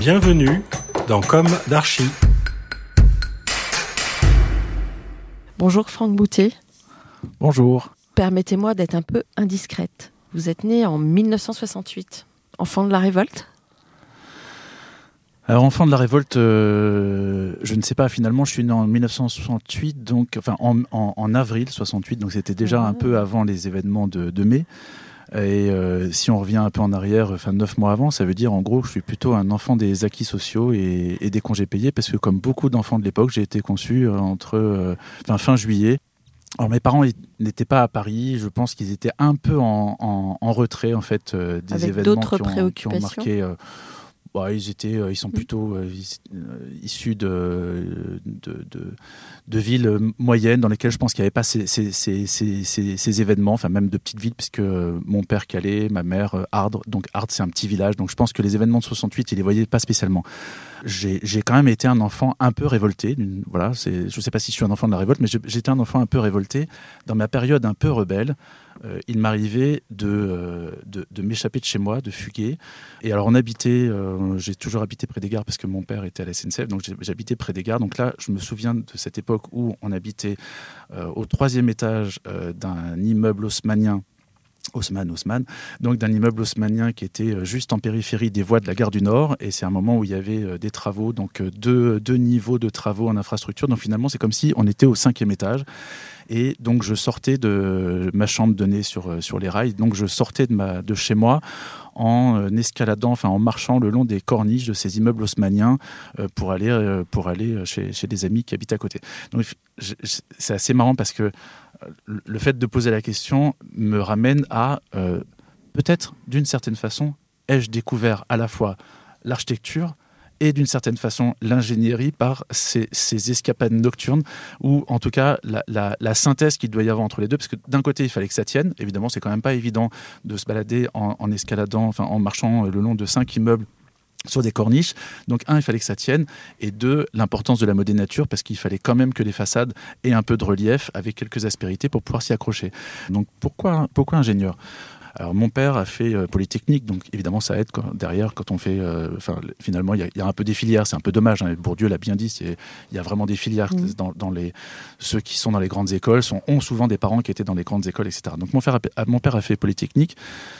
Bienvenue dans Comme d'Archie. Bonjour Franck Boutet. Bonjour. Permettez-moi d'être un peu indiscrète. Vous êtes né en 1968, enfant de la révolte? Alors, enfant de la révolte, euh, je ne sais pas, finalement, je suis né en 1968, donc, enfin, en, avril 68, donc c'était déjà un ah. peu avant les événements de mai. Et euh, si on revient un peu en arrière, enfin neuf mois avant, ça veut dire en gros que je suis plutôt un enfant des acquis sociaux et, des congés payés, parce que comme beaucoup d'enfants de l'époque, j'ai été conçu euh, entre euh, fin juillet. Alors mes parents n'étaient pas à Paris, je pense qu'ils étaient un peu en, retrait en fait des événements qui ont, marqué bah, ils étaient, ils sont mm. plutôt issus de, de, de villes moyennes dans lesquelles je pense qu'il n'y avait pas ces, ces, ces, ces, événements, enfin même de petites villes, puisque mon père Calais, ma mère euh, Ardres, donc Ardres c'est un petit village, donc je pense que les événements de 68, il les voyait pas spécialement. J'ai quand même été un enfant un peu révolté, voilà, je ne sais pas si je suis un enfant de la révolte, mais j'étais un enfant un peu révolté dans ma période un peu rebelle. Euh, il m'arrivait euh, de, de, m'échapper de chez moi, de fuguer. Et alors on habitait, j'ai toujours habité près des gares parce que mon père était à la SNCF, donc j'habitais près des gares. Donc là, je me souviens de cette époque où on habitait euh, au troisième étage euh, d'un immeuble haussmanien Haussmann, Haussmann, donc d'un immeuble haussmannien qui était euh, juste en périphérie des voies de la gare du Nord. Et c'est un moment où il y avait des travaux, donc deux, deux niveaux de travaux en infrastructure. Donc finalement, c'est comme si on était au cinquième étage. Et donc je sortais de ma chambre donnée sur, sur les rails. Donc je sortais de, ma, de chez moi en euh, escaladant, enfin en marchant le long des corniches de ces immeubles haussmanniens euh, pour aller, euh, pour aller chez, chez, des amis qui habitent à côté. Donc c'est assez marrant parce que le fait de poser la question me ramène à peut-être d'une certaine façon, ai-je découvert à la fois l'architecture, et d'une certaine façon l'ingénierie par ces, escapades nocturnes, ou en tout cas la, synthèse qu'il doit y avoir entre les deux, parce que d'un côté il fallait que ça tienne, évidemment c'est quand même pas évident de se balader en, escaladant, enfin en marchant le long de cinq immeubles sur des corniches. Donc un, il fallait que ça tienne, et deux, l'importance de la modénature, parce qu'il fallait quand même que les façades aient un peu de relief avec quelques aspérités pour pouvoir s'y accrocher. Donc pourquoi, pourquoi ingénieur? Alors mon père a fait euh, Polytechnique, donc évidemment ça aide derrière quand on fait. Euh, finalement, il y, a un peu des filières. C'est un peu dommage. Hein, Bourdieu l'a bien dit. Il y a vraiment des filières mmh. dans, les ceux qui sont dans les grandes écoles sont, ont souvent des parents qui étaient dans les grandes écoles, etc. Donc mon, père a fait Polytechnique.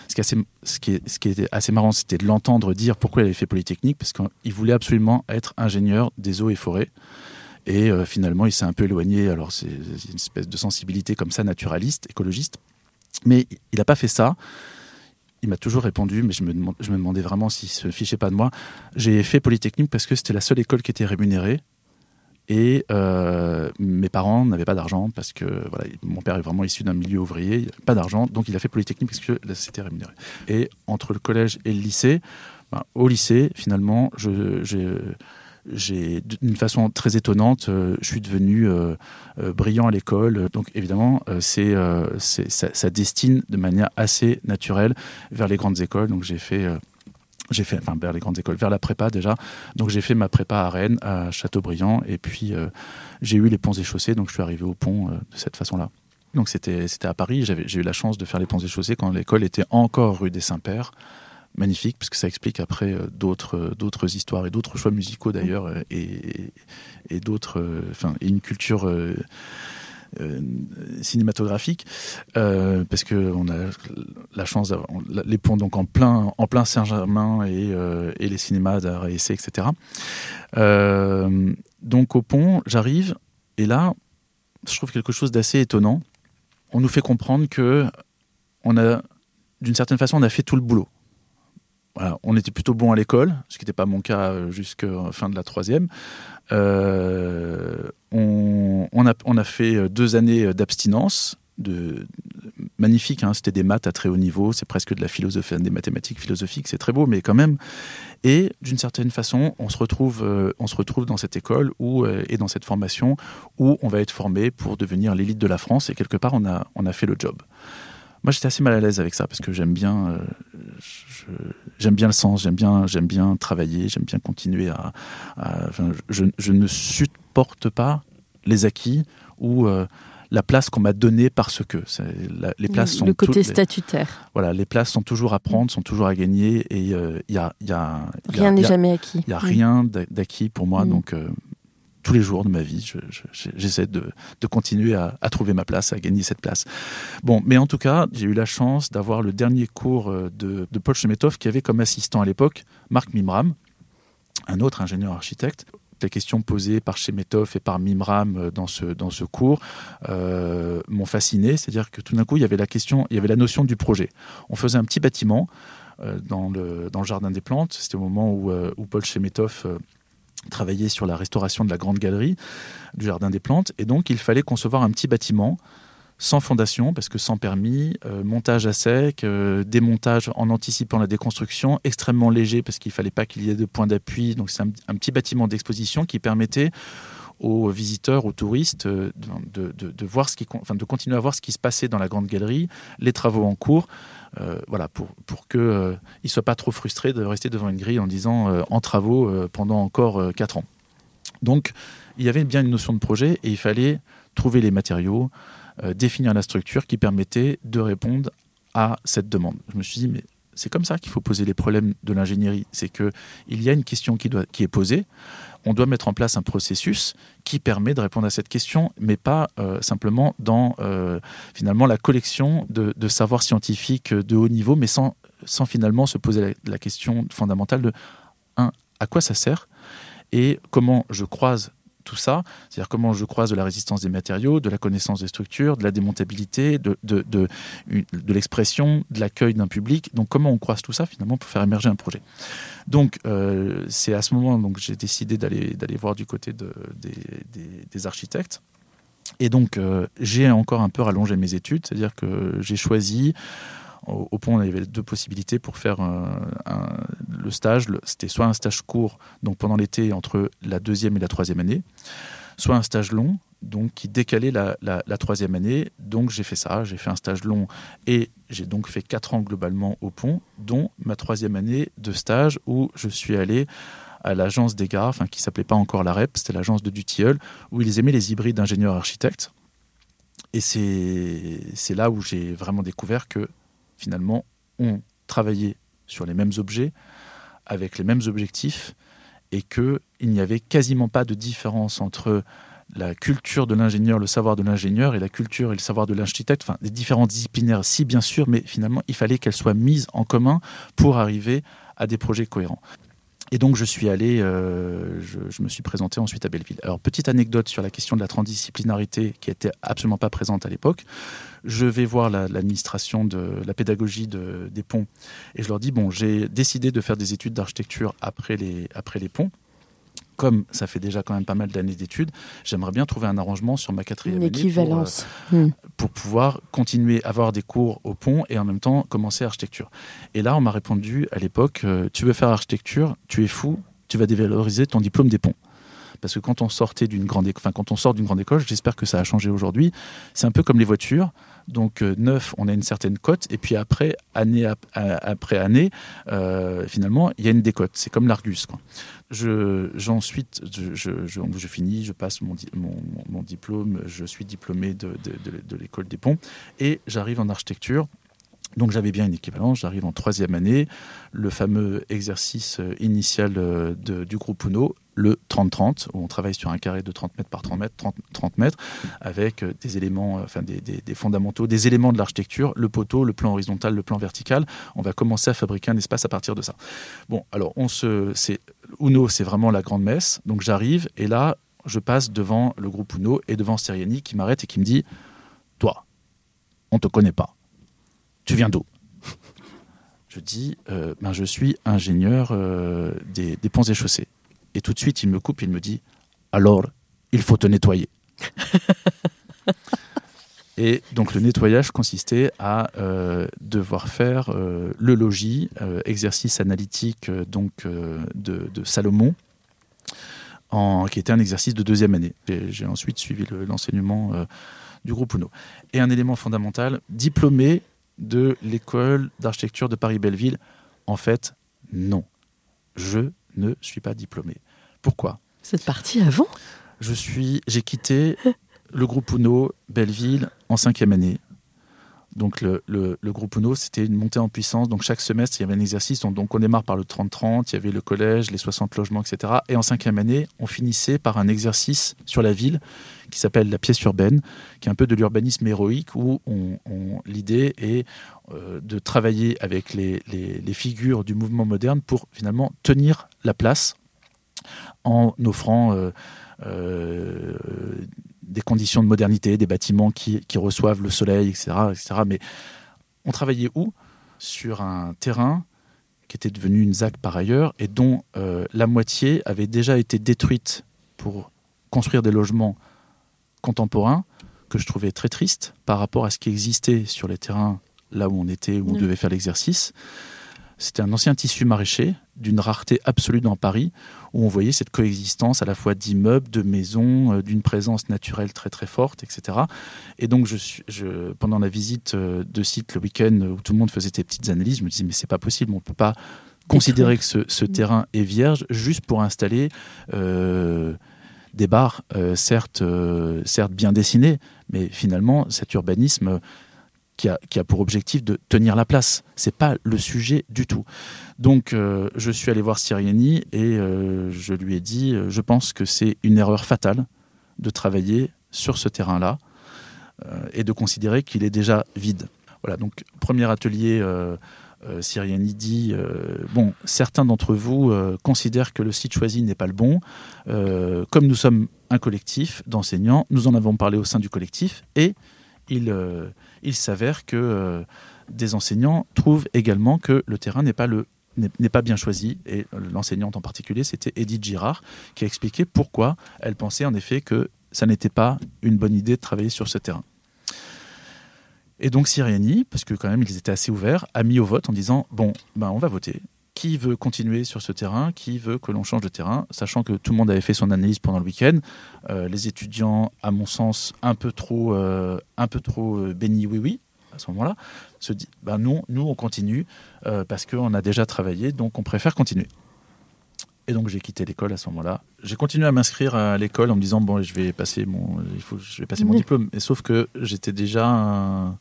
Ce qui, assez, ce, qui est, ce qui était assez marrant, c'était de l'entendre dire pourquoi il avait fait Polytechnique, parce qu'il voulait absolument être ingénieur des eaux et forêts. Et euh, finalement, il s'est un peu éloigné. Alors, c'est une espèce de sensibilité comme ça, naturaliste, écologiste. Mais il n'a pas fait ça. Il m'a toujours répondu, mais je me, je demandais vraiment s'il se fichait pas de moi. J'ai fait Polytechnique parce que c'était la seule école qui était rémunérée. Et euh, mes parents n'avaient pas d'argent parce que voilà, mon père est vraiment issu d'un milieu ouvrier, pas d'argent, donc il a fait Polytechnique parce que c'était rémunéré. Et entre le collège et le lycée, ben, au lycée, finalement, je, j'ai d'une façon très étonnante, euh, je suis devenu euh, euh, brillant à l'école. Donc évidemment, c'est, ça, destine de manière assez naturelle vers les grandes écoles. Donc j'ai fait enfin, vers les grandes écoles, vers la prépa déjà. Donc j'ai fait ma prépa à Rennes, à Châteaubriand, et puis j'ai eu les ponts et chaussées, donc je suis arrivé au pont de cette façon-là. Donc c'était à Paris, j'ai eu la chance de faire les ponts et chaussées quand l'école était encore rue des Saints-Pères magnifique, parce que ça explique après euh, d'autres, euh, d'autres histoires et d'autres choix musicaux d'ailleurs, euh, et, et d'autres, enfin, une culture cinématographique, parce que on a la chance d'avoir les ponts donc en plein en plein Saint-Germain et, et, les cinémas d'art et essai, etc. donc au pont, j'arrive et là, je trouve quelque chose d'assez étonnant. On nous fait comprendre que on a, d'une certaine façon, on a fait tout le boulot. On était plutôt bon à l'école, ce qui n'était pas mon cas euh, jusqu'à la fin de la troisième. Euh, on, a, fait deux années d'abstinence, de, magnifique, hein, c'était des maths à très haut niveau, c'est presque de la philosophie, des mathématiques philosophiques, c'est très beau, mais quand même. Et d'une certaine façon, on se retrouve, euh, on se retrouve dans cette école où, et dans cette formation où on va être formé pour devenir l'élite de la France, et quelque part, on a fait le job. Moi, j'étais assez mal à l'aise avec ça parce que j'aime bien, euh, j'aime bien le sens, j'aime bien, j'aime bien travailler, j'aime bien continuer à. je, je, ne supporte pas les acquis ou euh, la place qu'on m'a donnée parce que les places sont le côté statutaire. voilà, les places sont toujours à prendre, sont toujours à gagner et il euh, y a, y a, rien n'est jamais acquis. Il y a rien d'acquis pour moi, mm. donc tous les jours de ma vie, j'essaie de, continuer à, trouver ma place, à gagner cette place. Bon, mais en tout cas, j'ai eu la chance d'avoir le dernier cours euh, de, Paul Chemetov qui avait comme assistant à l'époque Marc Mimram, un autre ingénieur architecte. Les questions posées par Chemetov et par Mimram euh, dans ce, dans ce cours euh, m'ont fasciné. C'est-à-dire que tout d'un coup, il y avait la question, il y avait la notion du projet. On faisait un petit bâtiment dans, le, dans le jardin des plantes. C'était au moment où, où Paul Chemetov travailler sur la restauration de la grande galerie du Jardin des Plantes. Et donc, il fallait concevoir un petit bâtiment sans fondation, parce que sans permis, euh, montage à sec, euh, démontage en anticipant la déconstruction, extrêmement léger, parce qu'il ne fallait pas qu'il y ait de points d'appui. Donc, c'est un, petit bâtiment d'exposition qui permettait aux visiteurs, aux touristes, euh, de, voir ce qui, enfin, de continuer à voir ce qui se passait dans la grande galerie, les travaux en cours, euh, voilà, pour, pour qu'ils euh, ne soient pas trop frustrés de rester devant une grille en disant en travaux pendant encore 4 ans. Donc, il y avait bien une notion de projet et il fallait trouver les matériaux, définir la structure qui permettait de répondre à cette demande. Je me suis dit, mais c'est comme ça qu'il faut poser les problèmes de l'ingénierie. C'est qu'il y a une question qui, doit, qui est posée on doit mettre en place un processus qui permet de répondre à cette question, mais pas euh, simplement dans euh, finalement la collection de, savoirs scientifiques de haut niveau, mais sans, sans finalement se poser la, question fondamentale de un, à quoi ça sert et comment je croise ça, c'est-à-dire comment je croise de la résistance des matériaux, de la connaissance des structures, de la démontabilité, de, de, de, l'expression, de l'accueil d'un public. Donc comment on croise tout ça finalement pour faire émerger un projet. Donc euh, c'est à ce moment donc j'ai décidé d'aller d'aller voir du côté de, des, architectes. Et donc euh, j'ai encore un peu rallongé mes études, c'est-à-dire que j'ai choisi au, pont, il y avait deux possibilités pour faire le stage. C'était soit un stage court, donc pendant l'été, entre la deuxième et la troisième année, soit un stage long, donc qui décalait la, troisième année. Donc j'ai fait ça, j'ai fait un stage long et j'ai donc fait quatre ans globalement au pont, dont ma troisième année de stage où je suis allé à l'agence des gares, enfin, qui s'appelait pas encore la REP, c'était l'agence de Dutilleul, où ils aimaient les hybrides ingénieurs architectes. Et c'est là où j'ai vraiment découvert que finalement, ont travaillé sur les mêmes objets, avec les mêmes objectifs, et qu'il n'y avait quasiment pas de différence entre la culture de l'ingénieur, le savoir de l'ingénieur, et la culture et le savoir de l'architecte, enfin des différentes disciplinaires, si bien sûr, mais finalement, il fallait qu'elles soient mises en commun pour arriver à des projets cohérents. Et donc je suis allé, euh, je, me suis présenté ensuite à Belleville. Alors petite anecdote sur la question de la transdisciplinarité qui n'était absolument pas présente à l'époque. Je vais voir l'administration de la pédagogie des ponts et je leur dis bon j'ai décidé de faire des études d'architecture après les, après les ponts comme ça fait déjà quand même pas mal d'années d'études, j'aimerais bien trouver un arrangement sur ma quatrième Une équivalence. Euh, hmm. Pour, pouvoir continuer à avoir des cours au pont et en même temps commencer architecture. Et là, on m'a répondu à l'époque, euh, tu veux faire architecture, tu es fou, tu vas dévaloriser ton diplôme des ponts parce que quand on sortait d'une grande, enfin quand on sort d'une grande école, j'espère que ça a changé aujourd'hui. C'est un peu comme les voitures. Donc euh, neuf, on a une certaine cote, et puis après année après année, euh, finalement, il y a une décote. C'est comme l'Argus. Je, je, finis, je passe mon, mon, diplôme, je suis diplômé de, de l'école des ponts, et j'arrive en architecture Donc j'avais bien une équivalence, j'arrive en troisième année, le fameux exercice euh, initial euh, du groupe UNO, le 30-30, où on travaille sur un carré de 30 mètres par 30 mètres, 30, mètres avec euh, des éléments, enfin des, fondamentaux, des éléments de l'architecture, le poteau, le plan horizontal, le plan vertical. On va commencer à fabriquer un espace à partir de ça. Bon, alors on se, c'est Uno, c'est vraiment la grande messe. Donc j'arrive et là, je passe devant le groupe Uno et devant Steriani qui m'arrête et qui me dit, toi, on te connaît pas tu viens d'où? Je dis, euh, ben, je suis ingénieur euh, des, ponts et chaussées. Et tout de suite, il me coupe, il me dit, alors, il faut te nettoyer. Et donc le nettoyage consistait à euh, devoir faire le logis, exercice analytique donc de, Salomon, en, qui était un exercice de deuxième année. J'ai ensuite suivi l'enseignement du groupe UNO. Et un élément fondamental, diplômé de l'école d'architecture de Paris-Belleville En fait, non. Je ne suis pas diplômé. Pourquoi? Vous êtes parti avant? Je suis, j'ai quitté le groupe Uno Belleville en cinquième année. Donc le, groupe UNO, c'était une montée en puissance. Donc chaque semestre, il y avait un exercice. Donc, on démarre par le 30-30, il y avait le collège, les 60 logements, etc. Et en cinquième année, on finissait par un exercice sur la ville qui s'appelle la pièce urbaine, qui est un peu de l'urbanisme héroïque, où l'idée est euh, de travailler avec les, figures du mouvement moderne pour finalement tenir la place en offrant... Euh, euh, des conditions de modernité, des bâtiments qui, reçoivent le soleil, etc., etc. Mais on travaillait où? Sur un terrain qui était devenu une ZAC par ailleurs et dont euh, la moitié avait déjà été détruite pour construire des logements contemporains que je trouvais très triste par rapport à ce qui existait sur les terrains là où on était, où on devait faire l'exercice. C'était un ancien tissu maraîcher d'une rareté absolue dans Paris, où on voyait cette coexistence à la fois d'immeubles, de maisons, euh, d'une présence naturelle très très forte, etc. Et donc, je, je, pendant la visite euh, de site le week-end où tout le monde faisait des petites analyses, je me disais, mais c'est pas possible, on ne peut pas considérer que ce, terrain est vierge juste pour installer euh, des bars, certes, certes bien dessinés, mais finalement, cet urbanisme qui a, pour objectif de tenir la place. C'est pas le sujet du tout. Donc, euh, je suis allé voir Siriani et euh, je lui ai dit, euh, je pense que c'est une erreur fatale de travailler sur ce terrain-là et de considérer qu'il est déjà vide. Voilà, donc premier atelier, Siriani dit, bon, certains d'entre vous considèrent que le site choisi n'est pas le bon. comme nous sommes un collectif d'enseignants, nous en avons parlé au sein du collectif et il il s'avère que euh, des enseignants trouvent également que le terrain n'est pas bien choisi. Et l'enseignante en particulier, c'était Edith Girard, qui a expliqué pourquoi elle pensait en effet que ça n'était pas une bonne idée de travailler sur ce terrain. Et donc Siriani, parce que quand même ils étaient assez ouverts, a mis au vote en disant bon, ben on va voter. Qui veut continuer sur ce terrain Qui veut que l'on change de terrain Sachant que tout le monde avait fait son analyse pendant le week-end. Euh, les étudiants, à mon sens, un peu trop, euh, un peu trop euh, bénis oui oui à ce moment-là, se dit ben non, nous on continue parce qu'on a déjà travaillé, donc on préfère continuer. Et donc j'ai quitté l'école à ce moment-là. J'ai continué à m'inscrire à l'école en me disant bon, je vais passer mon, il faut, je vais passer mon diplôme. Et sauf que j'étais déjà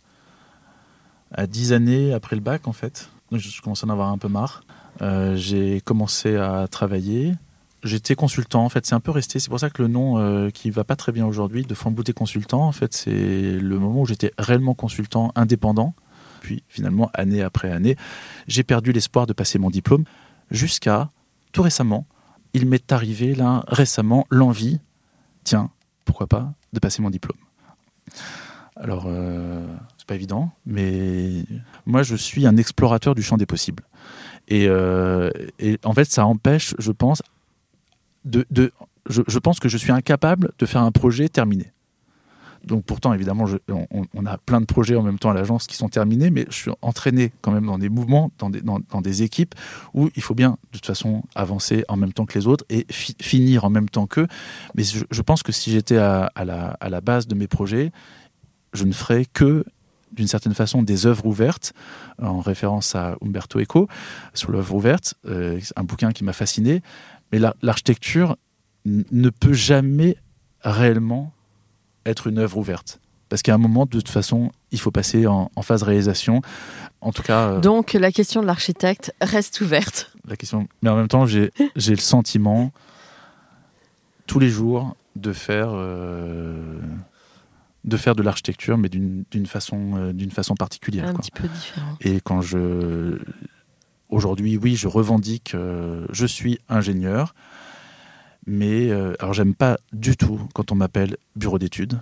à 10 années après le bac en fait. Donc je commençais à en avoir un peu marre. Euh, j'ai commencé à travailler. J'étais consultant, en fait, c'est un peu resté. C'est pour ça que le nom euh, qui va pas très bien aujourd'hui, de Fambouté Consultant, en fait, c'est le moment où j'étais réellement consultant indépendant. Puis finalement, année après année, j'ai perdu l'espoir de passer mon diplôme jusqu'à tout récemment. Il m'est arrivé là récemment l'envie, tiens, pourquoi pas, de passer mon diplôme. Alors, euh, pas évident, mais moi, je suis un explorateur du champ des possibles. Euh, et, en fait, ça empêche, je pense, de, je, pense que je suis incapable de faire un projet terminé. Donc pourtant, évidemment, on, a plein de projets en même temps à l'agence qui sont terminés, mais je suis entraîné quand même dans des mouvements, dans des, dans, des équipes où il faut bien, de toute façon, avancer en même temps que les autres et finir en même temps qu'eux. Mais je, pense que si j'étais à, la, à la base de mes projets, je ne ferais que d'une certaine façon des œuvres ouvertes, en référence à Umberto Eco, sur l'œuvre ouverte, euh, un bouquin qui m'a fasciné. Mais l'architecture ne peut jamais réellement être une œuvre ouverte. Parce qu'à un moment, de toute façon, il faut passer en, phase réalisation. En tout cas. Euh, Donc la question de l'architecte reste ouverte. La question. Mais en même temps, j'ai le sentiment tous les jours de faire. Euh, de faire de l'architecture, mais d'une façon, euh, d'une façon particulière. Un petit peu différent. Et quand je. Aujourd'hui, oui, je revendique, je suis ingénieur, mais alors j'aime pas du tout quand on m'appelle bureau d'études.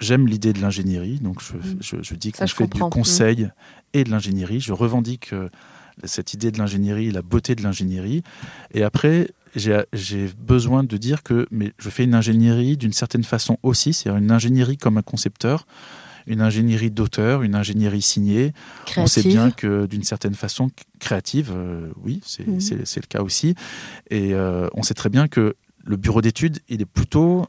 J'aime l'idée de l'ingénierie, donc je, mm. dis que je fais du conseil et de l'ingénierie. Je revendique euh, cette idée de l'ingénierie, la beauté de l'ingénierie. Et après, j'ai besoin de dire que mais je fais une ingénierie d'une certaine façon aussi, c'est-à-dire une ingénierie comme un concepteur, une ingénierie d'auteur, une ingénierie signée. On sait bien que d'une certaine façon créative, euh, oui, c'est le cas aussi. Et euh, on sait très bien que le bureau d'études, il est plutôt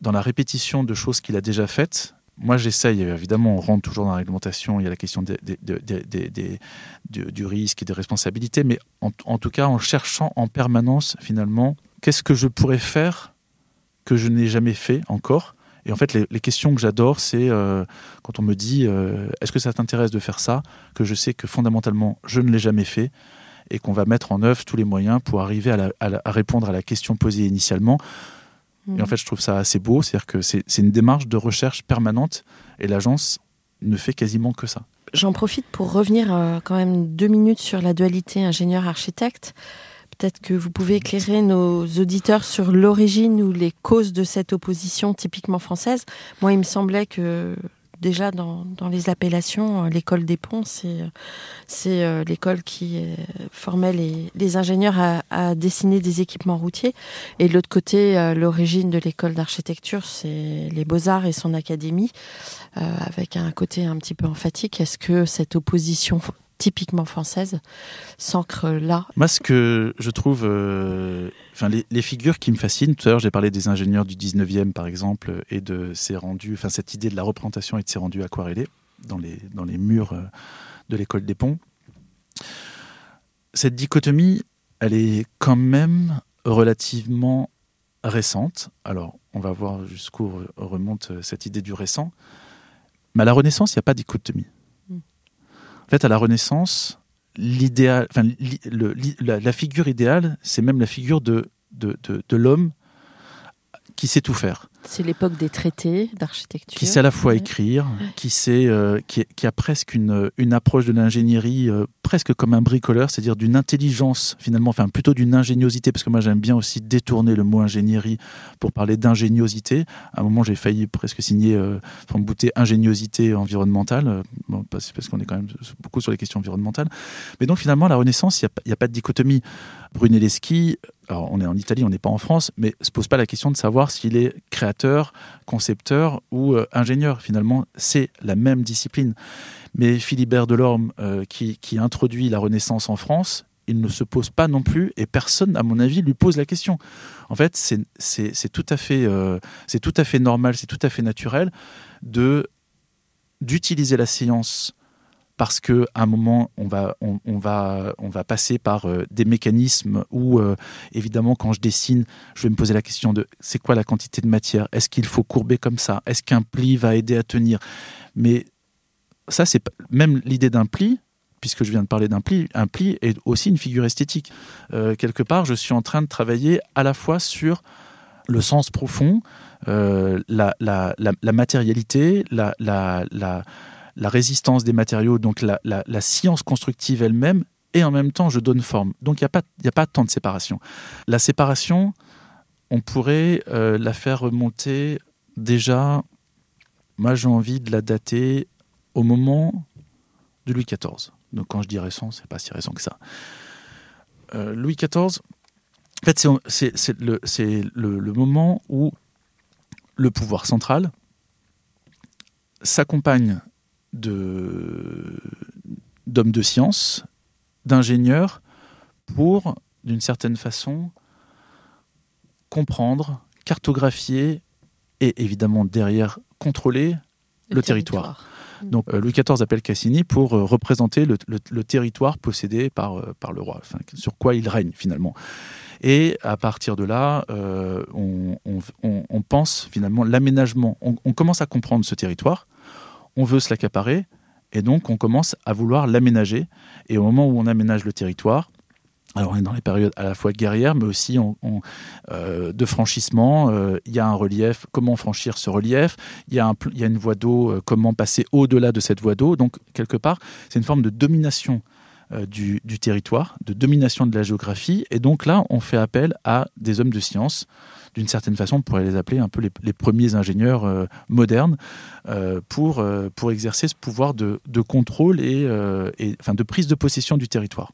dans la répétition de choses qu'il a déjà faites, moi j'essaye, évidemment, on rentre toujours dans la réglementation, il y a la question du, risque et des responsabilités, mais en, tout cas en cherchant en permanence finalement qu'est-ce que je pourrais faire que je n'ai jamais fait encore? Et en fait, les, questions que j'adore, c'est euh, quand on me dit euh, est-ce que ça t'intéresse de faire ça, que je sais que fondamentalement je ne l'ai jamais fait et qu'on va mettre en œuvre tous les moyens pour arriver à répondre à la question posée initialement et en mm. fait, je trouve ça assez beau, c'est-à-dire que c'est une démarche de recherche permanente et l'agence ne fait quasiment que ça. J'en profite pour revenir euh, quand même deux minutes sur la dualité ingénieur-architecte. Peut-être que vous pouvez éclairer nos auditeurs sur l'origine ou les causes de cette opposition typiquement française. Moi, il me semblait que déjà dans, les appellations, euh, l'école des ponts, c'est c'est euh, l'école qui euh, formait les, ingénieurs à, à, dessiner des équipements routiers. Et de l'autre côté, l'origine de l'école d'architecture, c'est les beaux-arts et son académie, avec un côté un petit peu emphatique. Est-ce que cette opposition typiquement française s'ancre là. Moi, ce que je trouve, euh, les, figures qui me fascinent, tout à l'heure j'ai parlé des ingénieurs du 19e par exemple, et de ces rendus, enfin cette idée de la représentation et de ces rendus aquarellés dans les, dans les murs euh, de l'école des ponts. Cette dichotomie, elle est quand même relativement récente. Alors, on va voir jusqu'où remonte cette idée du récent. Mais à la Renaissance, il n'y a pas dichotomie. En fait, à la Renaissance, l'idéal, enfin, la, figure idéale, c'est même la figure de, de, de l'homme qui sait tout faire. C'est l'époque des traités d'architecture. Qui sait à la fois écrire, qui, sait, euh, qui, a presque une, une approche de l'ingénierie euh, presque comme un bricoleur, c'est-à-dire d'une intelligence finalement, enfin plutôt d'une ingéniosité, parce que moi j'aime bien aussi détourner le mot ingénierie pour parler d'ingéniosité. À un moment j'ai failli presque signer, euh, enfin bouter ingéniosité environnementale, euh, parce, qu'on est quand même beaucoup sur les questions environnementales. Mais donc finalement la Renaissance, il n'y a, a, pas de dichotomie. Brunelleschi, alors on est en Italie, on n'est pas en France, mais se pose pas la question de savoir s'il est créateur, concepteur ou euh, ingénieur. Finalement, c'est la même discipline. Mais Philibert Delorme, euh, qui, introduit la Renaissance en France, il ne se pose pas non plus, et personne, à mon avis, lui pose la question. En fait, c'est tout, à fait, euh, tout à fait normal, c'est tout à fait naturel de d'utiliser la science parce que à un moment on va on, va on va passer par euh, des mécanismes où évidemment quand je dessine je vais me poser la question de c'est quoi la quantité de matière? Est-ce qu'il faut courber comme ça? Est-ce qu'un pli va aider à tenir? Mais ça c'est même l'idée d'un pli puisque je viens de parler d'un pli un pli est aussi une figure esthétique euh, quelque part je suis en train de travailler à la fois sur le sens profond la, la, matérialité la résistance des matériaux, donc la, science constructive elle-même, et en même temps je donne forme. Donc il n'y a, pas, a pas tant de séparation. La séparation, on pourrait euh, la faire remonter déjà, moi j'ai envie de la dater au moment de Louis XIV. Donc quand je dis récent, c'est pas si récent que ça. Euh, Louis XIV, en fait, c'est le, le, le moment où le pouvoir central s'accompagne d'hommes de, science, d'ingénieurs, pour, d'une certaine façon, comprendre, cartographier et évidemment derrière contrôler le, territoire. Euh, Louis XIV appelle Cassini pour euh, représenter le, territoire possédé par, euh, par le roi, sur quoi il règne finalement. Et à partir de là, on, pense finalement l'aménagement. On, commence à comprendre ce territoire, on veut se l'accaparer, et donc on commence à vouloir l'aménager. Et au moment où on aménage le territoire, alors on est dans les périodes à la fois guerrières, mais aussi euh, de franchissement. Euh, il y a un relief, comment franchir ce relief Il y, a une voie d'eau, euh, comment passer au-delà de cette voie d'eau Donc quelque part, c'est une forme de domination du, territoire, de domination de la géographie. Et donc là, on fait appel à des hommes de science. D'une certaine façon, on pourrait les appeler un peu les, premiers ingénieurs modernes pour, exercer ce pouvoir de, contrôle et, enfin, de prise de possession du territoire.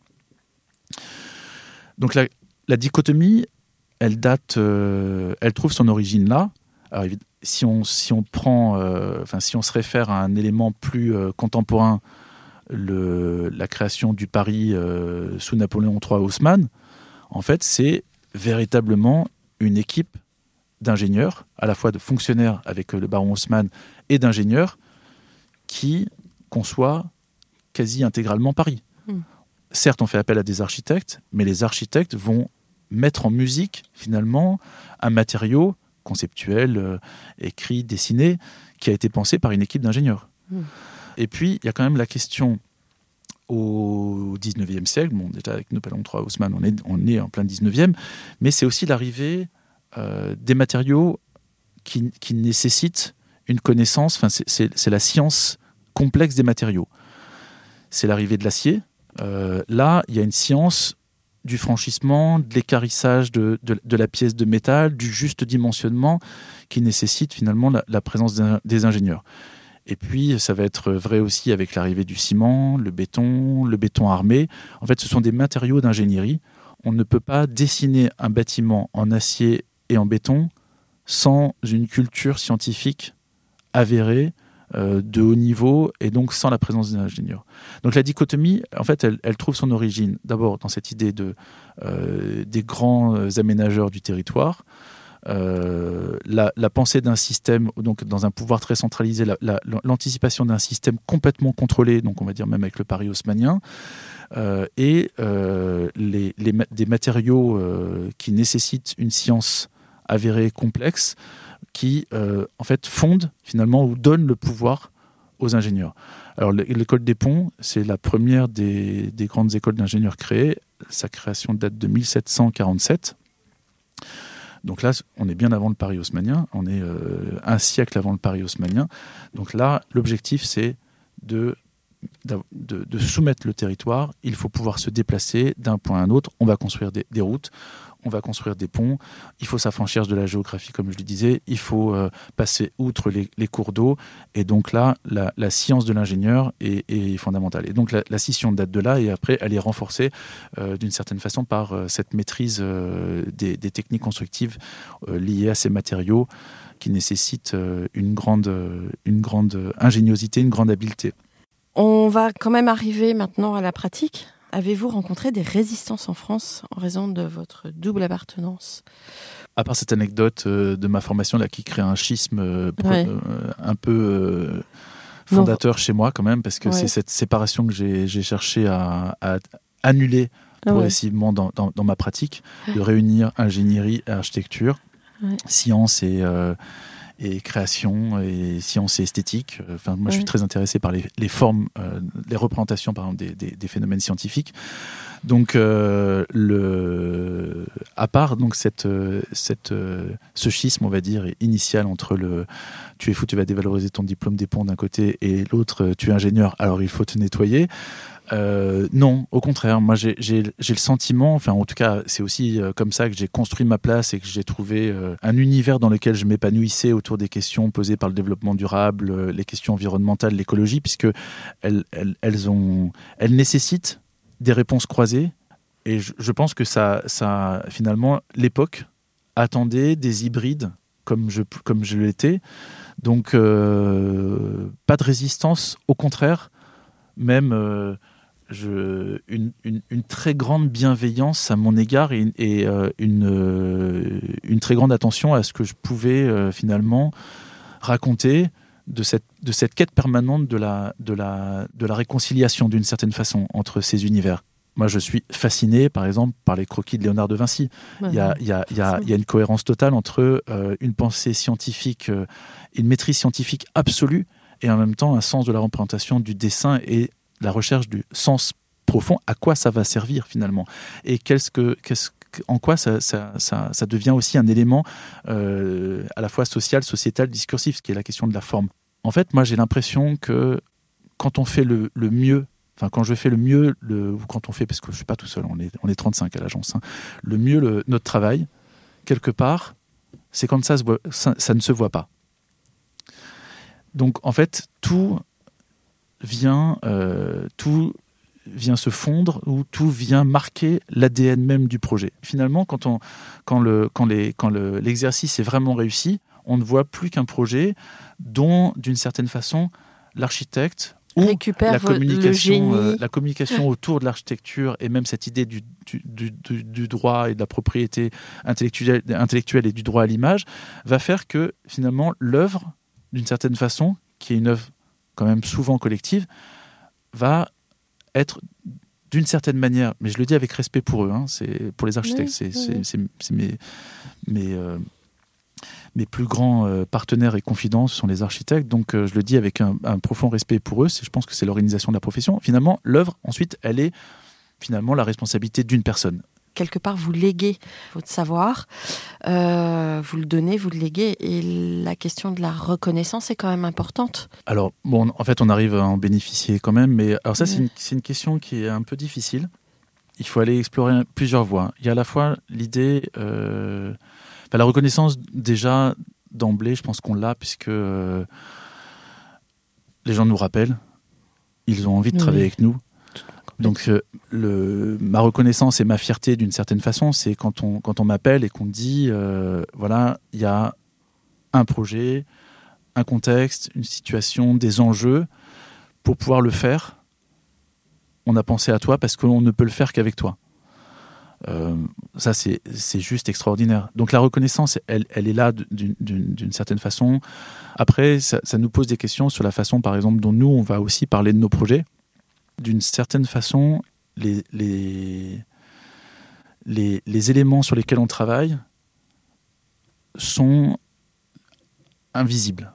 Donc la, dichotomie, elle date, euh, elle trouve son origine là. si on, si on prend, euh, si on se réfère à un élément plus euh, contemporain, la création du Paris sous Napoléon III Haussmann, en fait, c'est véritablement une équipe d'ingénieurs, à la fois de fonctionnaires avec le baron Haussmann et d'ingénieurs, qui conçoit quasi intégralement Paris. Certes, on fait appel à des architectes, mais les architectes vont mettre en musique, finalement, un matériau conceptuel, euh, écrit, dessiné, qui a été pensé par une équipe d'ingénieurs. Hmm. Et puis, il y a quand même la question au 19e siècle, bon, déjà avec Napoléon III, Haussmann, on est, on est en plein 19e, mais c'est aussi l'arrivée euh, des matériaux qui, qui, nécessitent une connaissance, enfin, c'est la science complexe des matériaux. C'est l'arrivée de l'acier, euh, là, il y a une science du franchissement, de l'écarissage de, la pièce de métal, du juste dimensionnement qui nécessite finalement la, présence des ingénieurs. Et puis, ça va être vrai aussi avec l'arrivée du ciment, le béton, le béton armé. En fait, ce sont des matériaux d'ingénierie. On ne peut pas dessiner un bâtiment en acier et en béton sans une culture scientifique avérée, de haut niveau et donc sans la présence des ingénieurs. Donc la dichotomie, en fait, elle, trouve son origine d'abord dans cette idée de, euh, des grands aménageurs du territoire. Euh, la, pensée d'un système, donc dans un pouvoir très centralisé, l'anticipation d'un système complètement contrôlé, donc on va dire même avec le Paris haussmanien, et les, des matériaux qui nécessitent une science avérée complexe, qui euh, en fait fondent finalement ou donnent le pouvoir aux ingénieurs. Alors l'école des ponts, c'est la première des, des grandes écoles d'ingénieurs créées. Sa création date de 1747. Donc là, on est bien avant le Paris haussmanien, on est euh, un siècle avant le Paris haussmanien. Donc là, l'objectif, c'est de, soumettre le territoire. Il faut pouvoir se déplacer d'un point à un autre. On va construire des routes, on va construire des ponts, il faut s'affranchir de la géographie, comme je le disais, il faut euh, passer outre les, cours d'eau, et donc là, la, science de l'ingénieur est, fondamentale. Et donc la, scission date de là, et après, elle est renforcée euh, d'une certaine façon par euh, cette maîtrise des, techniques constructives liées à ces matériaux qui nécessitent une, grande, une grande ingéniosité, une grande habileté. On va quand même arriver maintenant à la pratique Avez-vous rencontré des résistances en France en raison de votre double appartenance? À part cette anecdote euh, de ma formation là qui crée un schisme euh, euh, un peu fondateur chez moi quand même, parce que c'est cette séparation que j'ai cherché à, annuler ah progressivement dans, ma pratique, de réunir ingénierie et architecture, science et et création et sciences et esthétique. Enfin, moi, je suis très intéressé par les, les formes, euh, les représentations, par exemple, des, des, phénomènes scientifiques. Donc, euh, le, à part donc cette, cette, ce schisme, on va dire, initial entre le tu es fou, tu vas dévaloriser ton diplôme des ponts d'un côté et l'autre, tu es ingénieur, alors il faut te nettoyer. Euh, non, au contraire, moi j'ai le sentiment, enfin en tout cas c'est aussi euh, comme ça que j'ai construit ma place et que j'ai trouvé euh, un univers dans lequel je m'épanouissais autour des questions posées par le développement durable, les questions environnementales, l'écologie, puisque elles, nécessitent des réponses croisées. Et je, pense que ça, finalement, l'époque attendait des hybrides comme je l'étais. Donc, pas de résistance, au contraire, même une, très grande bienveillance à mon égard et, euh, euh, une, très grande attention à ce que je pouvais euh, finalement raconter de cette, de cette quête permanente de la, de la, de la réconciliation d'une certaine façon entre ces univers. moi, je suis fasciné, par exemple, par les croquis de Léonard de Vinci. Il y, a, il, y a, il, y a, il y, a, une cohérence totale entre euh, une pensée scientifique, euh, une maîtrise scientifique absolue, et en même temps un sens de la représentation du dessin et la recherche du sens profond. À quoi ça va servir finalement? Et qu'est-ce que, qu'est-ce, en quoi ça, ça, ça, devient aussi un élément euh, à la fois social, sociétal, discursif, ce qui est la question de la forme? En fait, moi, j'ai l'impression que quand on fait le, le mieux Enfin, quand je fais le mieux, le, ou quand on fait, parce que je ne suis pas tout seul, on est, on est 35 à l'agence, hein, le mieux le, notre travail, quelque part, c'est quand ça, se ça, ne se voit pas. Donc, en fait, tout vient, euh, tout vient se fondre ou tout vient marquer l'ADN même du projet. Finalement, quand, on, quand, le, quand, les, quand le, l'exercice est vraiment réussi, on ne voit plus qu'un projet dont, d'une certaine façon, l'architecte ou récupère la communication, euh, la communication autour de l'architecture et même cette idée du, du, du, du, droit et de la propriété intellectuelle, intellectuelle et du droit à l'image va faire que finalement l'œuvre, d'une certaine façon, qui est une œuvre quand même souvent collective, va être d'une certaine manière, mais je le dis avec respect pour eux, hein, c'est pour les architectes, oui, c'est oui. mes, mes, euh, mes plus grands euh, partenaires et confidents sont les architectes, donc euh, je le dis avec un, un profond respect pour eux, je pense que c'est l'organisation de la profession. Finalement, l'œuvre, ensuite, elle est finalement la responsabilité d'une personne. Quelque part, vous léguez votre savoir, euh, vous le donnez, vous le léguez, et la question de la reconnaissance est quand même importante. Alors, bon, en fait, on arrive à en bénéficier quand même, mais alors ça, c'est une, une, question qui est un peu difficile. Il faut aller explorer plusieurs voies. Il y a à la fois l'idée euh, la reconnaissance, déjà, d'emblée, je pense qu'on l'a, puisque euh, les gens nous rappellent, ils ont envie de travailler oui. avec nous. Donc, euh, le, ma reconnaissance et ma fierté, d'une certaine façon, c'est quand on, quand on m'appelle et qu'on dit euh, voilà, il y a un projet, un contexte, une situation, des enjeux. Pour pouvoir le faire, on a pensé à toi parce qu'on ne peut le faire qu'avec toi. Euh, ça, c'est juste extraordinaire. Donc la reconnaissance, elle, elle est là d'une certaine façon. Après, ça, ça, nous pose des questions sur la façon, par exemple, dont nous, on va aussi parler de nos projets. D'une certaine façon, les, éléments sur lesquels on travaille sont invisibles.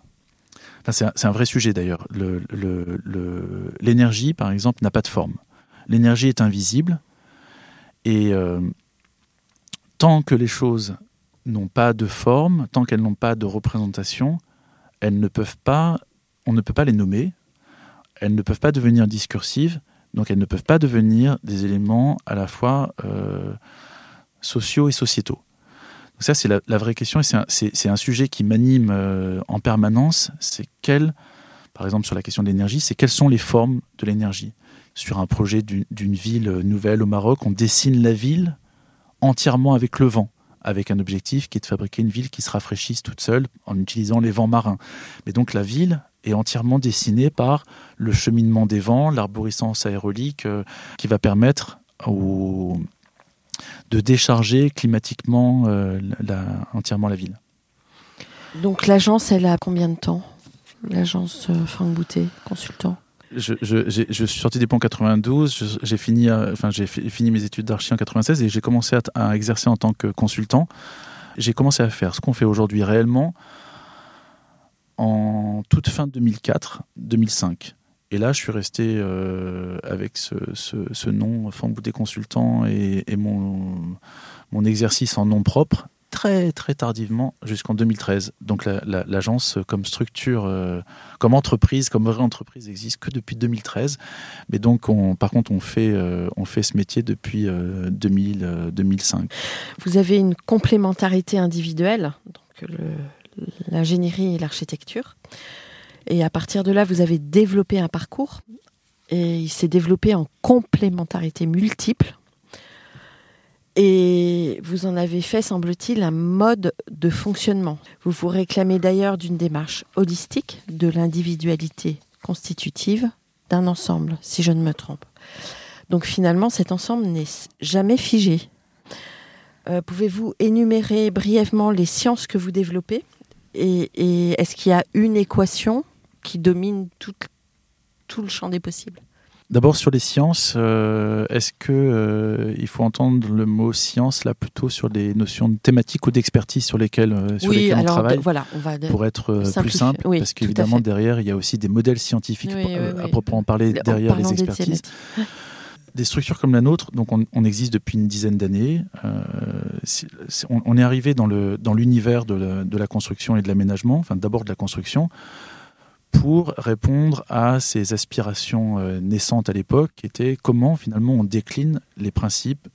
C'est un, un, vrai sujet d'ailleurs. L'énergie, par exemple, n'a pas de forme. L'énergie est invisible et euh, tant que les choses n'ont pas de forme, tant qu'elles n'ont pas de représentation, elles ne peuvent pas, on ne peut pas les nommer, elles ne peuvent pas devenir discursives, donc elles ne peuvent pas devenir des éléments à la fois euh, sociaux et sociétaux. Donc ça, c'est la, vraie question, et c'est un, un, sujet qui m'anime euh, en permanence, c'est quelle, par exemple sur la question de l'énergie, c'est quelles sont les formes de l'énergie? Sur un projet d'une ville nouvelle au Maroc. On dessine la ville entièrement avec le vent, avec un objectif qui est de fabriquer une ville qui se rafraîchisse toute seule en utilisant les vents marins. Mais donc la ville est entièrement dessinée par le cheminement des vents, l'arborescence aérolique euh, qui va permettre au, de décharger climatiquement euh, la, entièrement la ville. Donc l'agence, elle a combien de temps L'agence euh, Franck Boutet, consultant? Je, je, je, suis sorti des ponts en 92, j'ai fini, enfin, j'ai fini mes études d'archi en 96 et j'ai commencé à, à, exercer en tant que consultant. J'ai commencé à faire ce qu'on fait aujourd'hui réellement en toute fin 2004-2005. Et là, je suis resté euh, avec ce, ce, ce nom, Fambouté Consultant, et, mon, exercice en nom propre très très tardivement jusqu'en 2013. Donc l'agence la, la, comme structure, euh, comme entreprise, comme vraie entreprise existe que depuis 2013. Mais donc on, par contre on fait, euh, on fait ce métier depuis euh, 2000, 2005. Vous avez une complémentarité individuelle, l'ingénierie et l'architecture. Et à partir de là, vous avez développé un parcours et il s'est développé en complémentarité multiple et vous en avez fait, semble-t-il, un mode de fonctionnement. Vous vous réclamez d'ailleurs d'une démarche holistique, de l'individualité constitutive d'un ensemble, si je ne me trompe. Donc finalement, cet ensemble n'est jamais figé. Euh, Pouvez-vous énumérer brièvement les sciences que vous développez? Et, et est-ce qu'il y a une équation qui domine tout, tout le champ des possibles? D'abord sur les sciences, euh, est-ce que euh, il faut entendre le mot science là plutôt sur les notions de thématiques ou d'expertise sur lesquelles, euh, sur oui, lesquelles alors, on travaille voilà, on va pour être plus simple Oui, Parce qu'évidemment derrière il y a aussi des modèles scientifiques Oui, à proprement parler derrière les des expertises. Des structures comme la nôtre, donc on, existe depuis une dizaine d'années. euh, on, est arrivé dans le dans l'univers de de la construction et de l'aménagement, enfin d'abord de la construction, pour répondre à ces aspirations euh, naissantes à l'époque, qui étaient comment finalement on décline les principes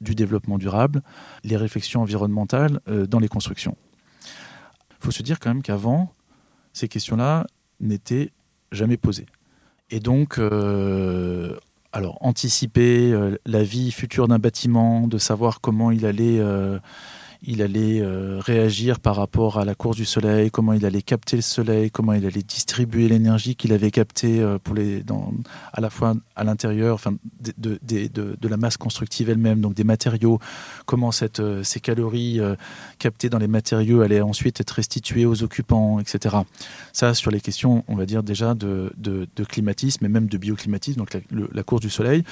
du développement durable, les réflexions environnementales euh, dans les constructions. Il faut se dire quand même qu'avant, ces questions-là n'étaient jamais posées. Et donc, alors anticiper euh, la vie future d'un bâtiment, de savoir comment il allait, euh, il allait euh, réagir par rapport à la course du soleil, comment il allait capter le soleil, comment il allait distribuer l'énergie qu'il avait captée euh, pour les, à la fois à l'intérieur, enfin, de, de, de- de- la masse constructive elle-même, donc des matériaux, comment cette, euh, ces calories captées dans les matériaux allaient ensuite être restituées aux occupants, etc. Ça, sur les questions, on va dire déjà de, climatisme et même de bioclimatisme, donc la, course du soleil.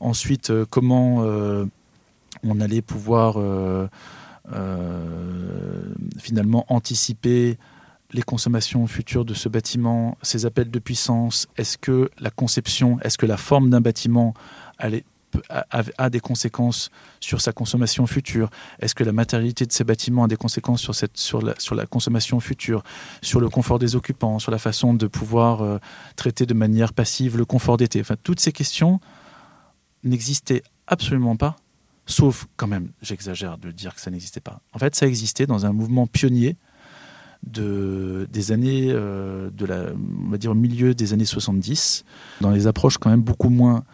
Ensuite, comment on allait pouvoir finalement anticiper les consommations futures de ce bâtiment, ses appels de puissance. Est-ce que la conception, est-ce que la forme d'un bâtiment a, des conséquences sur sa consommation future? Est-ce que la matérialité de ces bâtiments a des conséquences sur la consommation future, sur le confort des occupants, sur la façon de pouvoir euh, traiter de manière passive le confort d'été? Enfin, toutes ces questions n'existaient absolument pas, sauf quand même, j'exagère de dire que ça n'existait pas. En fait, ça existait dans un mouvement pionnier de, des années, euh, on va dire au milieu des années 70, dans les approches quand même beaucoup moins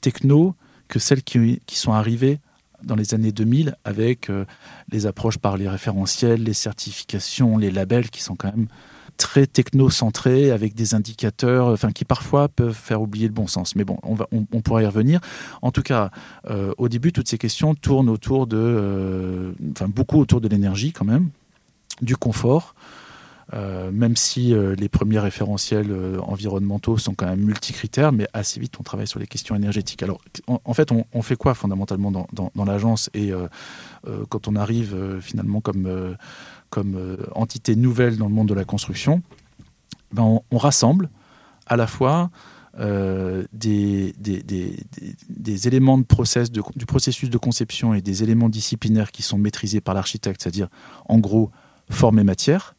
techno que celles qui, qui sont arrivées dans les années 2000 avec euh, les approches par les référentiels, les certifications, les labels qui sont quand même très techno-centrés avec des indicateurs enfin, qui parfois peuvent faire oublier le bon sens. Mais bon, on, va, on, pourra y revenir. En tout cas, euh, au début, toutes ces questions tournent autour de, euh, enfin beaucoup autour de l'énergie quand même, du confort, euh, même si les premiers référentiels environnementaux sont quand même multicritères, mais assez vite on travaille sur les questions énergétiques. Alors en, fait, on, fait quoi fondamentalement dans, l'agence et quand on arrive finalement comme, comme euh, entité nouvelle dans le monde de la construction, ben on, rassemble à la fois euh, des, éléments du processus de conception et des éléments disciplinaires qui sont maîtrisés par l'architecte, c'est-à-dire en gros forme et matière,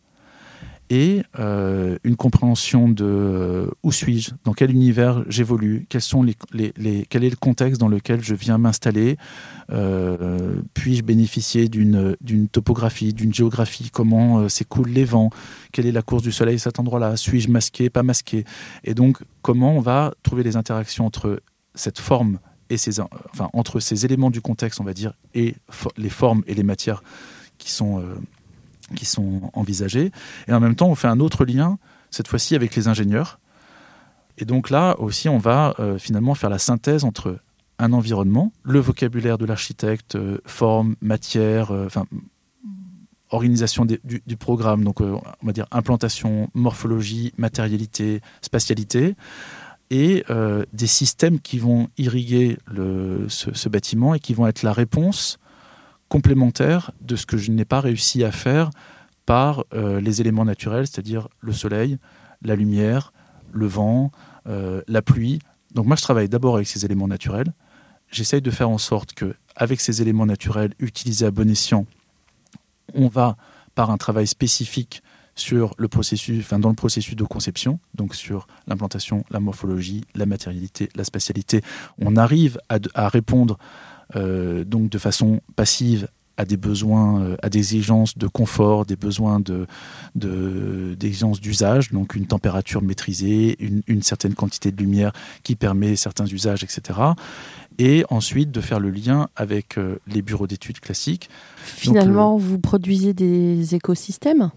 et euh, une compréhension de euh, où suis-je, dans quel univers j'évolue, quel est le contexte dans lequel je viens m'installer, euh, puis-je bénéficier d'une topographie, d'une géographie, comment s'écoulent les vents, quelle est la course du soleil à cet endroit-là, suis-je masqué, pas masqué, et donc comment on va trouver les interactions entre cette forme et ces, enfin, entre ces éléments du contexte, on va dire, et les formes et les matières qui sont qui sont envisagés. Et en même temps, on fait un autre lien, cette fois-ci avec les ingénieurs. Et donc là aussi, on va euh, finalement faire la synthèse entre un environnement, le vocabulaire de l'architecte, euh, forme, matière, euh, organisation du, programme, donc on va dire implantation, morphologie, matérialité, spatialité, et des systèmes qui vont irriguer ce, bâtiment et qui vont être la réponse complémentaire de ce que je n'ai pas réussi à faire par euh, les éléments naturels, c'est-à-dire le soleil, la lumière, le vent, euh, la pluie. Donc moi, je travaille d'abord avec ces éléments naturels. J'essaye de faire en sorte que, avec ces éléments naturels utilisés à bon escient, on va, par un travail spécifique sur le processus, enfin dans le processus de conception, donc sur l'implantation, la morphologie, la matérialité, la spatialité, on arrive à, à répondre donc de façon passive à des besoins, euh, à des exigences de confort, des besoins de, de d'exigences d'usage, donc une température maîtrisée, une, une, certaine quantité de lumière qui permet certains usages, etc. Et ensuite de faire le lien avec euh, les bureaux d'études classiques. Finalement, donc, vous produisez des écosystèmes?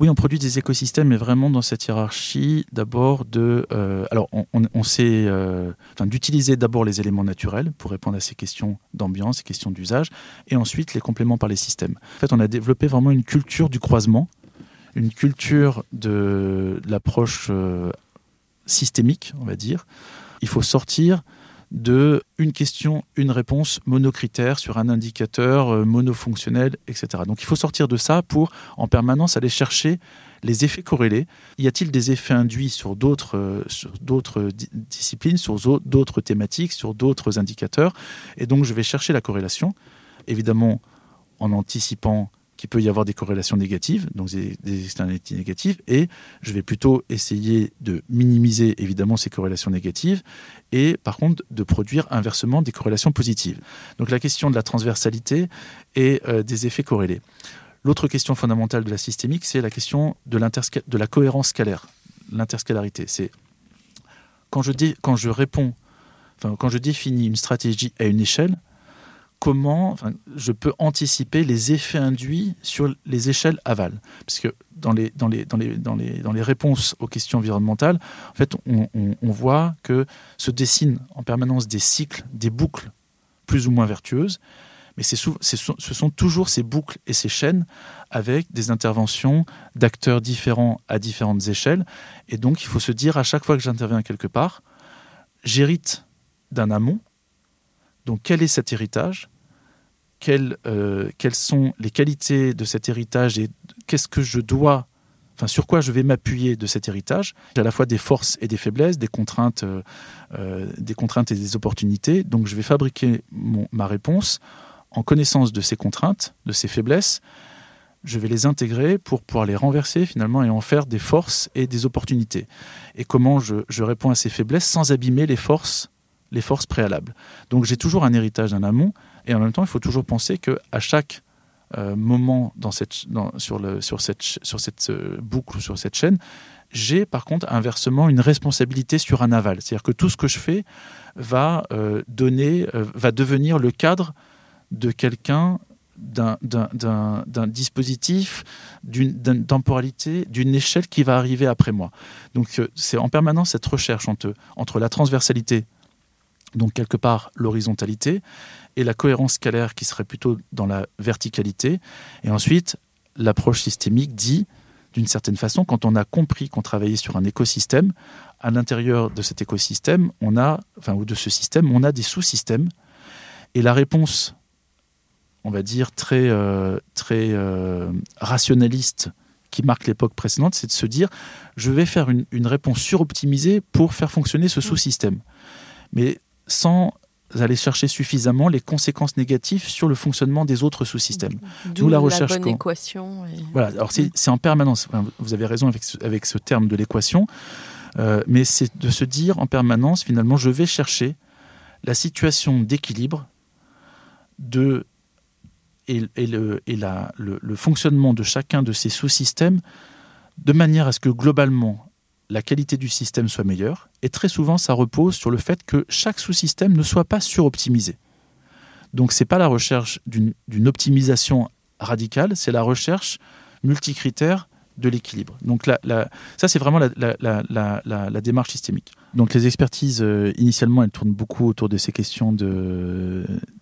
Oui, on produit des écosystèmes, mais vraiment dans cette hiérarchie, d'abord de, euh, alors on, on, sait, euh, enfin, d'utiliser d'abord les éléments naturels pour répondre à ces questions d'ambiance, ces questions d'usage, et ensuite les compléments par les systèmes. En fait, on a développé vraiment une culture du croisement, une culture de, de l'approche euh, systémique, on va dire. Il faut sortir de une question, une réponse monocritère sur un indicateur euh, monofonctionnel, etc. Donc il faut sortir de ça pour en permanence aller chercher les effets corrélés. Y a-t-il des effets induits sur d'autres euh, d'autres disciplines, sur d'autres thématiques, sur d'autres indicateurs? Et donc je vais chercher la corrélation, évidemment en anticipant qu'il peut y avoir des corrélations négatives, donc des, externalités négatives, et je vais plutôt essayer de minimiser évidemment ces corrélations négatives, et par contre de produire inversement des corrélations positives. Donc la question de la transversalité et euh, des effets corrélés. L'autre question fondamentale de la systémique, c'est la question de, de la cohérence scalaire, l'interscalarité. C'est quand je, quand je réponds, enfin, quand je définis une stratégie à une échelle, comment je peux anticiper les effets induits sur les échelles aval. Parce que dans les, dans les, dans les, dans les, dans les réponses aux questions environnementales, en fait, on, voit que se dessinent en permanence des cycles, des boucles plus ou moins vertueuses, mais ce sont toujours ces boucles et ces chaînes avec des interventions d'acteurs différents à différentes échelles. Et donc, il faut se dire, à chaque fois que j'interviens quelque part, j'hérite d'un amont. Donc, quel est cet héritage? Euh, quelles, sont les qualités de cet héritage et qu'est-ce que je dois, enfin sur quoi je vais m'appuyer de cet héritage? J'ai à la fois des forces et des faiblesses, des contraintes, euh, euh, des contraintes et des opportunités. Donc je vais fabriquer ma réponse en connaissance de ces contraintes, de ces faiblesses. Je vais les intégrer pour pouvoir les renverser finalement et en faire des forces et des opportunités. Et comment je, réponds à ces faiblesses sans abîmer les forces, les forces préalables? Donc j'ai toujours un héritage d'un amont et en même temps, il faut toujours penser qu'à chaque euh, moment dans cette, sur, le, sur, cette, sur cette euh, boucle, sur cette chaîne, j'ai par contre inversement une responsabilité sur un aval. C'est-à-dire que tout ce que je fais va euh, donner, va devenir le cadre de quelqu'un d'un dispositif, d'une temporalité, d'une échelle qui va arriver après moi. Donc c'est en permanence cette recherche entre, entre la transversalité, donc quelque part l'horizontalité, et la cohérence scalaire qui serait plutôt dans la verticalité. Et ensuite, l'approche systémique dit, d'une certaine façon, quand on a compris qu'on travaillait sur un écosystème, à l'intérieur de cet écosystème, on a, enfin, ou de ce système, on a des sous-systèmes. Et la réponse, on va dire, très, euh, très euh, rationaliste qui marque l'époque précédente, c'est de se dire, je vais faire une, une réponse suroptimisée pour faire fonctionner ce sous-système. Mais sans aller chercher suffisamment les conséquences négatives sur le fonctionnement des autres sous-systèmes. D'où la recherche. La bonne équation. Voilà. Alors c'est en permanence. vous avez raison avec ce, avec ce terme de l'équation, euh, mais c'est de se dire en permanence finalement je vais chercher la situation d'équilibre de et, et, le, et la, le, le fonctionnement de chacun de ces sous-systèmes de manière à ce que globalement la qualité du système soit meilleure. Et très souvent, ça repose sur le fait que chaque sous-système ne soit pas suroptimisé. Donc, ce n'est pas la recherche d'une optimisation radicale, c'est la recherche multicritère de l'équilibre. Donc ça, c'est vraiment la, démarche systémique. Donc les expertises, euh, initialement, elles tournent beaucoup autour de ces questions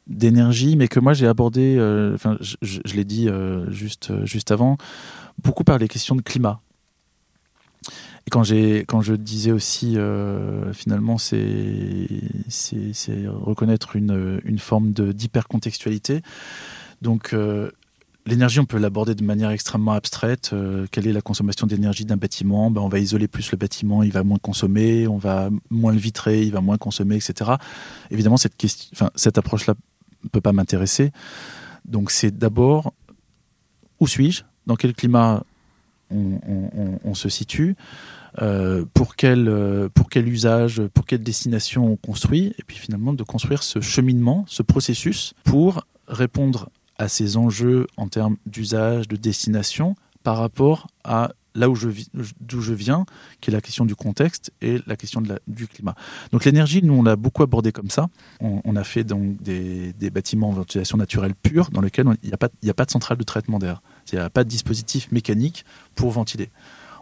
d'énergie, mais que moi j'ai abordé, euh, je, l'ai dit euh, juste, juste avant, beaucoup par les questions de climat. Quand, quand je disais aussi, euh, finalement, c'est reconnaître une, forme d'hypercontextualité. Donc, euh, l'énergie, on peut l'aborder de manière extrêmement abstraite. Euh, quelle est la consommation d'énergie d'un bâtiment? Ben, On va isoler plus le bâtiment, il va moins consommer. On va moins le vitrer, il va moins consommer, etc. Évidemment, cette approche-là ne peut pas m'intéresser. Donc, c'est d'abord, où suis-je? Dans quel climat on, se situe, euh, pour, quel, euh, pour quel usage, pour quelle destination on construit, et puis finalement de construire ce cheminement, ce processus pour répondre à ces enjeux en termes d'usage, de destination, par rapport à là où je d'où je viens, qui est la question du contexte et la question du climat. Donc l'énergie, nous on l'a beaucoup abordé comme ça. On, a fait donc des, bâtiments en ventilation naturelle pure dans lesquels il n'y a pas de centrale de traitement d'air. Il n'y a pas de dispositif mécanique pour ventiler.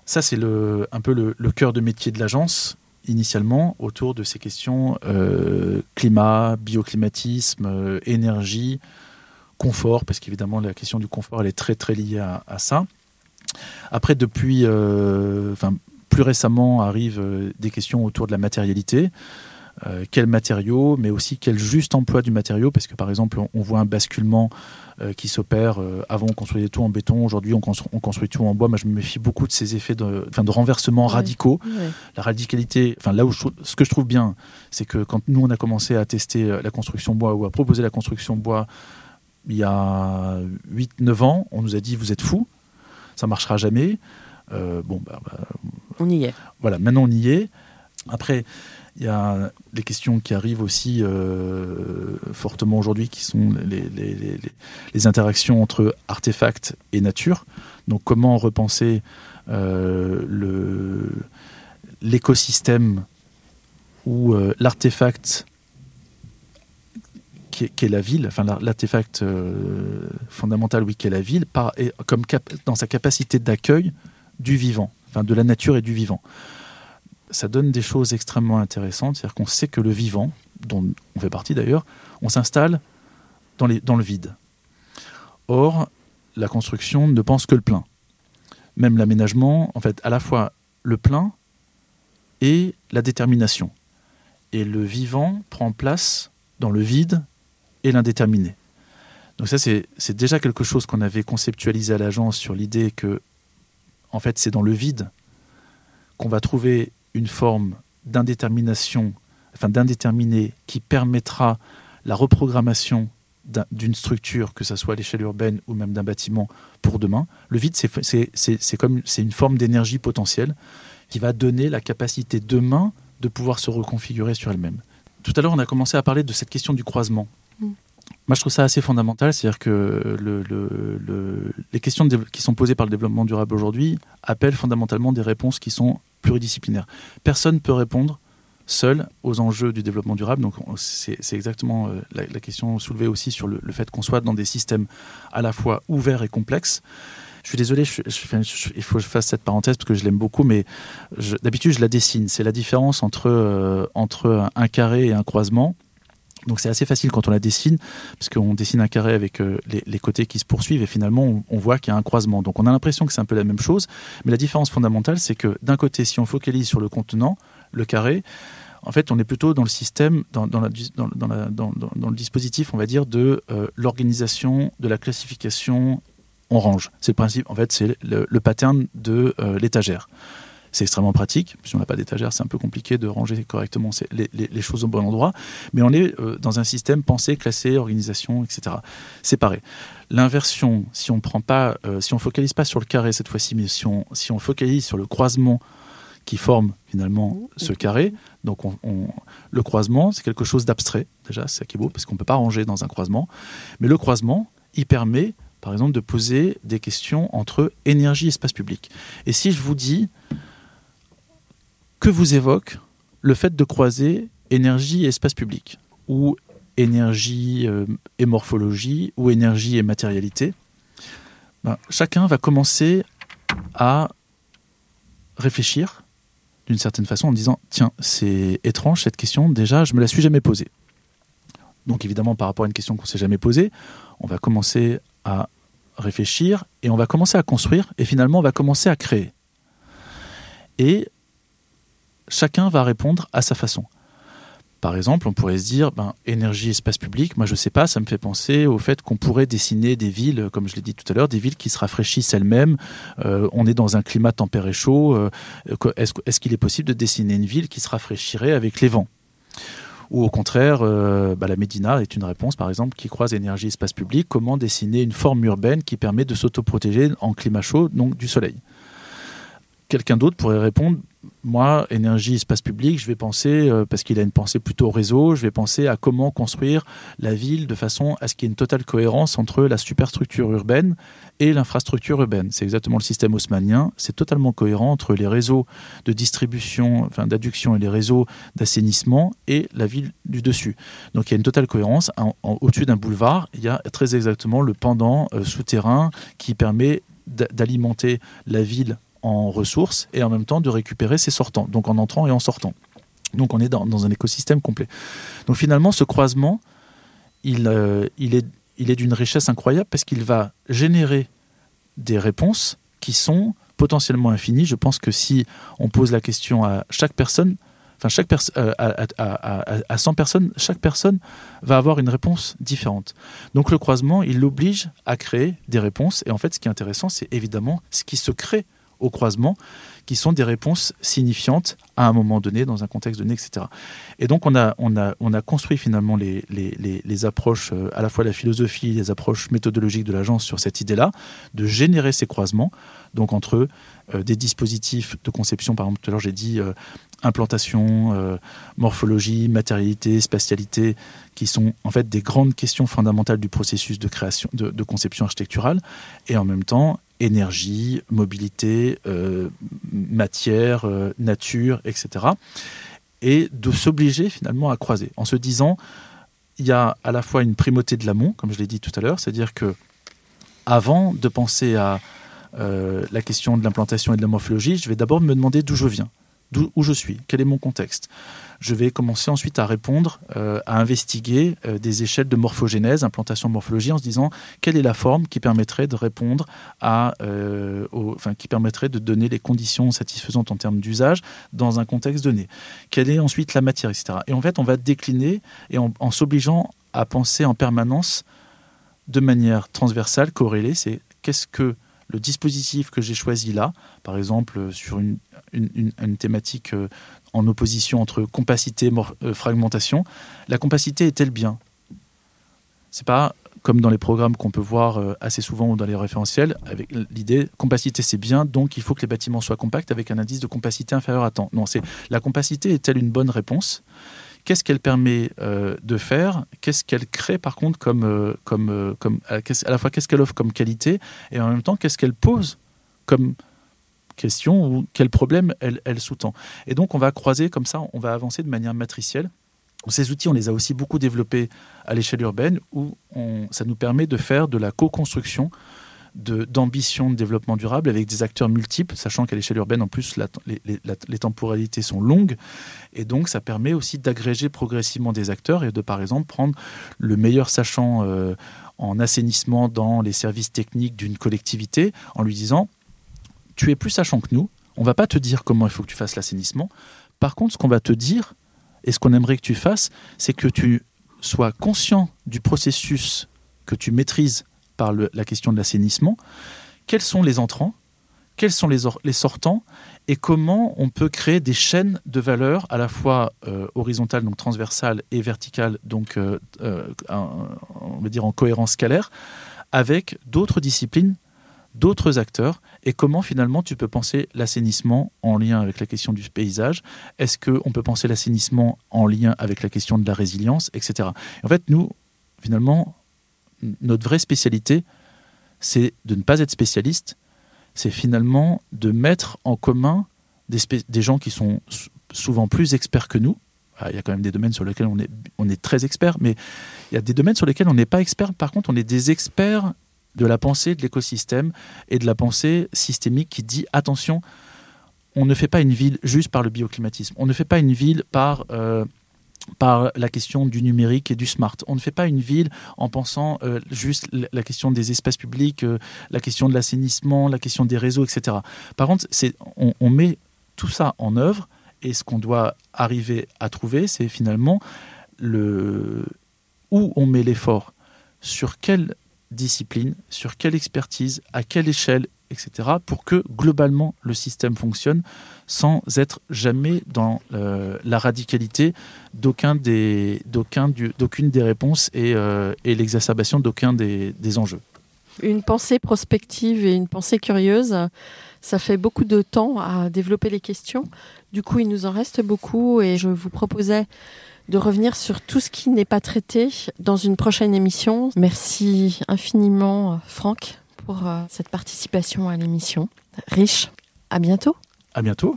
Ça, c'est un peu le, cœur de métier de l'agence, initialement, autour de ces questions euh, climat, bioclimatisme, euh, énergie, confort, parce qu'évidemment, la question du confort, elle est très, très liée à, ça. Après, depuis, euh, plus récemment arrivent des questions autour de la matérialité. Euh, quel matériau, mais aussi quel juste emploi du matériau, parce que par exemple, on, voit un basculement euh, qui s'opère. Euh, avant, on construisait tout en béton, aujourd'hui, on, construit tout en bois. Moi, je me méfie beaucoup de ces effets de, de renversement radicaux. La radicalité, enfin, là où ce que je trouve bien, c'est que quand nous, on a commencé à tester la construction bois ou à proposer la construction bois il y a 8-9 ans, on nous a dit vous êtes fous, ça marchera jamais. bon, bah, bah, on y est. Voilà, maintenant on y est. Après, il y a les questions qui arrivent aussi euh, fortement aujourd'hui, qui sont les, interactions entre artefacts et nature. Donc comment repenser euh, l'écosystème où euh, l'artefact qui, est la ville, enfin l'artefact fondamental, oui, qui est la ville, par, comme dans sa capacité d'accueil du vivant, enfin de la nature et du vivant ça donne des choses extrêmement intéressantes. C'est-à-dire qu'on sait que le vivant, dont on fait partie d'ailleurs, on s'installe dans, dans le vide. Or, la construction ne pense que le plein. Même l'aménagement, en fait, à la fois le plein et la détermination. Et le vivant prend place dans le vide et l'indéterminé. Donc ça, c'est déjà quelque chose qu'on avait conceptualisé à l'agence sur l'idée que, en fait, c'est dans le vide qu'on va trouver une forme d'indétermination, enfin d'indéterminé, qui permettra la reprogrammation d'une structure, que ce soit à l'échelle urbaine ou même d'un bâtiment pour demain. Le vide, c'est comme c'est une forme d'énergie potentielle qui va donner la capacité demain de pouvoir se reconfigurer sur elle-même. Tout à l'heure, on a commencé à parler de cette question du croisement. Mm. Moi, je trouve ça assez fondamental, c'est-à-dire que le, les questions qui sont posées par le développement durable aujourd'hui appellent fondamentalement des réponses qui sont pluridisciplinaire. Personne ne peut répondre seul aux enjeux du développement durable. Donc c'est exactement euh, la, question soulevée aussi sur le, fait qu'on soit dans des systèmes à la fois ouverts et complexes. Je suis désolé, il faut que je fasse cette parenthèse parce que je l'aime beaucoup, mais d'habitude je la dessine. C'est la différence entre, euh, entre un carré et un croisement. Donc c'est assez facile quand on la dessine, parce qu'on dessine un carré avec euh, les, côtés qui se poursuivent et finalement on, voit qu'il y a un croisement. Donc on a l'impression que c'est un peu la même chose, mais la différence fondamentale c'est que d'un côté si on focalise sur le contenant, le carré, en fait on est plutôt dans le système, dans, le dispositif on va dire de euh, l'organisation, de la classification on range. C'est le principe, en fait c'est le, pattern de euh, l'étagère. C'est extrêmement pratique. Si on n'a pas d'étagère, c'est un peu compliqué de ranger correctement les, choses au bon endroit. Mais on est euh, dans un système pensé, classé, organisation, etc. Séparé. L'inversion, si on prend pas, euh, si on focalise pas sur le carré cette fois-ci, mais si on, focalise sur le croisement qui forme finalement ce carré. Donc le croisement, c'est quelque chose d'abstrait, déjà, c'est ça qui est beau, parce qu'on ne peut pas ranger dans un croisement. Mais le croisement, il permet, par exemple, de poser des questions entre énergie et espace public. Et si je vous dis, que vous évoque le fait de croiser énergie et espace public, ou énergie euh, et morphologie, ou énergie et matérialité, ben, chacun va commencer à réfléchir d'une certaine façon en disant tiens c'est étrange cette question déjà je me la suis jamais posée. Donc évidemment par rapport à une question qu'on s'est jamais posée on va commencer à réfléchir et on va commencer à construire et finalement on va commencer à créer chacun va répondre à sa façon. Par exemple, on pourrait se dire, ben, énergie, espace public, moi je ne sais pas, ça me fait penser au fait qu'on pourrait dessiner des villes, comme je l'ai dit tout à l'heure, des villes qui se rafraîchissent elles-mêmes. Euh, on est dans un climat tempéré chaud. Euh, est-ce qu'il est possible de dessiner une ville qui se rafraîchirait avec les vents? Ou au contraire, euh, bah, la Médina est une réponse, par exemple, qui croise énergie, espace public. Comment dessiner une forme urbaine qui permet de s'autoprotéger en climat chaud, donc du soleil? Quelqu'un d'autre pourrait répondre moi, énergie, espace public, je vais penser, euh, parce qu'il a une pensée plutôt réseau, je vais penser à comment construire la ville de façon à ce qu'il y ait une totale cohérence entre la superstructure urbaine et l'infrastructure urbaine. C'est exactement le système haussmannien, c'est totalement cohérent entre les réseaux de distribution, enfin d'adduction et les réseaux d'assainissement et la ville du dessus. Donc il y a une totale cohérence. Au-dessus d'un boulevard, il y a très exactement le pendant euh, souterrain qui permet d'alimenter la ville en ressources et en même temps de récupérer ses sortants, donc en entrant et en sortant. Donc on est dans, un écosystème complet. Donc finalement, ce croisement, il, euh, il est, il est d'une richesse incroyable parce qu'il va générer des réponses qui sont potentiellement infini. Je pense que si on pose la question à chaque personne, enfin chaque personne, euh, à, à, à, 100 personnes, chaque personne va avoir une réponse différente. Donc le croisement, il l'oblige à créer des réponses. Et en fait, ce qui est intéressant, c'est évidemment ce qui se crée au croisement, qui sont des réponses signifiantes à un moment donné, dans un contexte donné, etc. Et donc on a, on a, on a construit finalement les, approches, euh, à la fois la philosophie, les approches méthodologiques de l'agence sur cette idée-là, de générer ces croisements, donc entre euh, des dispositifs de conception, par exemple tout à l'heure j'ai dit euh, implantation, morphologie, matérialité, spatialité, qui sont en fait des grandes questions fondamentales du processus de création, de conception architecturale, et en même temps énergie, mobilité, euh, matière, euh, nature, etc. Et de s'obliger finalement à croiser en se disant, il y a à la fois une primauté de l'amont, comme je l'ai dit tout à l'heure, c'est-à-dire que avant de penser à euh, la question de l'implantation et de la morphologie, je vais d'abord me demander d'où je viens, d'où où je suis, quel est mon contexte je vais commencer ensuite à répondre, euh, à investiguer euh, des échelles de morphogénèse, implantation morphologie, en se disant quelle est la forme qui permettrait de répondre à, euh, enfin, qui permettrait de donner les conditions satisfaisantes en termes d'usage dans un contexte donné. Quelle est ensuite la matière, etc. Et en fait, on va décliner et en, en s'obligeant à penser en permanence de manière transversale, corrélée, c'est qu'est-ce que le dispositif que j'ai choisi là, par exemple sur une, une, une thématique en opposition entre compacité et euh, fragmentation. La compacité est-elle bien? C'est pas comme dans les programmes qu'on peut voir euh, assez souvent ou dans les référentiels, avec l'idée compacité c'est bien, donc il faut que les bâtiments soient compacts avec un indice de compacité inférieur à temps. Non, c'est la compacité est-elle une bonne réponse? Qu'est-ce qu'elle permet euh, de faire? Qu'est-ce qu'elle crée par contre comme, comme, comme à la fois qu'est-ce qu'elle offre comme qualité et en même temps qu'est-ce qu'elle pose comme question ou quel problème elle, sous-tend. Et donc on va croiser comme ça, on va avancer de manière matricielle. Ces outils, on les a aussi beaucoup développés à l'échelle urbaine où ça nous permet de faire de la co-construction d'ambition de, développement durable avec des acteurs multiples, sachant qu'à l'échelle urbaine, en plus, les, temporalités sont longues. Et donc, ça permet aussi d'agréger progressivement des acteurs et de, par exemple, prendre le meilleur sachant euh, en assainissement dans les services techniques d'une collectivité en lui disant tu es plus sachant que nous. On va pas te dire comment il faut que tu fasses l'assainissement. Par contre, ce qu'on va te dire et ce qu'on aimerait que tu fasses, c'est que tu sois conscient du processus que tu maîtrises par la question de l'assainissement. Quels sont les entrants? Quels sont les, sortants? Et comment on peut créer des chaînes de valeur à la fois euh, horizontales, donc transversales, et verticales, donc euh, euh, on va dire en cohérence scalaire, avec d'autres disciplines d'autres acteurs et comment finalement tu peux penser l'assainissement en lien avec la question du paysage? Est-ce qu'on peut penser l'assainissement en lien avec la question de la résilience, etc. En fait, nous, finalement, notre vraie spécialité, c'est de ne pas être spécialiste, c'est finalement de mettre en commun des, gens qui sont souvent plus experts que nous, ah, il y a quand même des domaines sur lesquels on est, on est très expert, mais il y a des domaines sur lesquels on n'est pas expert. Par contre, on est des experts de la pensée de l'écosystème et de la pensée systémique qui dit attention, on ne fait pas une ville juste par le bioclimatisme, on ne fait pas une ville par... Euh, par la question du numérique et du smart. On ne fait pas une ville en pensant euh, juste la question des espaces publics, euh, la question de l'assainissement, la question des réseaux, etc. Par contre, on, on, met tout ça en œuvre et ce qu'on doit arriver à trouver, c'est finalement le, où on met l'effort, sur quel discipline, sur quelle expertise, à quelle échelle, etc., pour que globalement le système fonctionne sans être jamais dans euh, la radicalité d'aucun d'aucune des réponses et, euh, et l'exacerbation d'aucun des, des enjeux. Une pensée prospective et une pensée curieuse, ça fait beaucoup de temps à développer les questions. Du coup, il nous en reste beaucoup et je vous proposais de revenir sur tout ce qui n'est pas traité dans une prochaine émission. Merci infiniment, Franck, pour euh, cette participation à l'émission. Riche, à bientôt. À bientôt.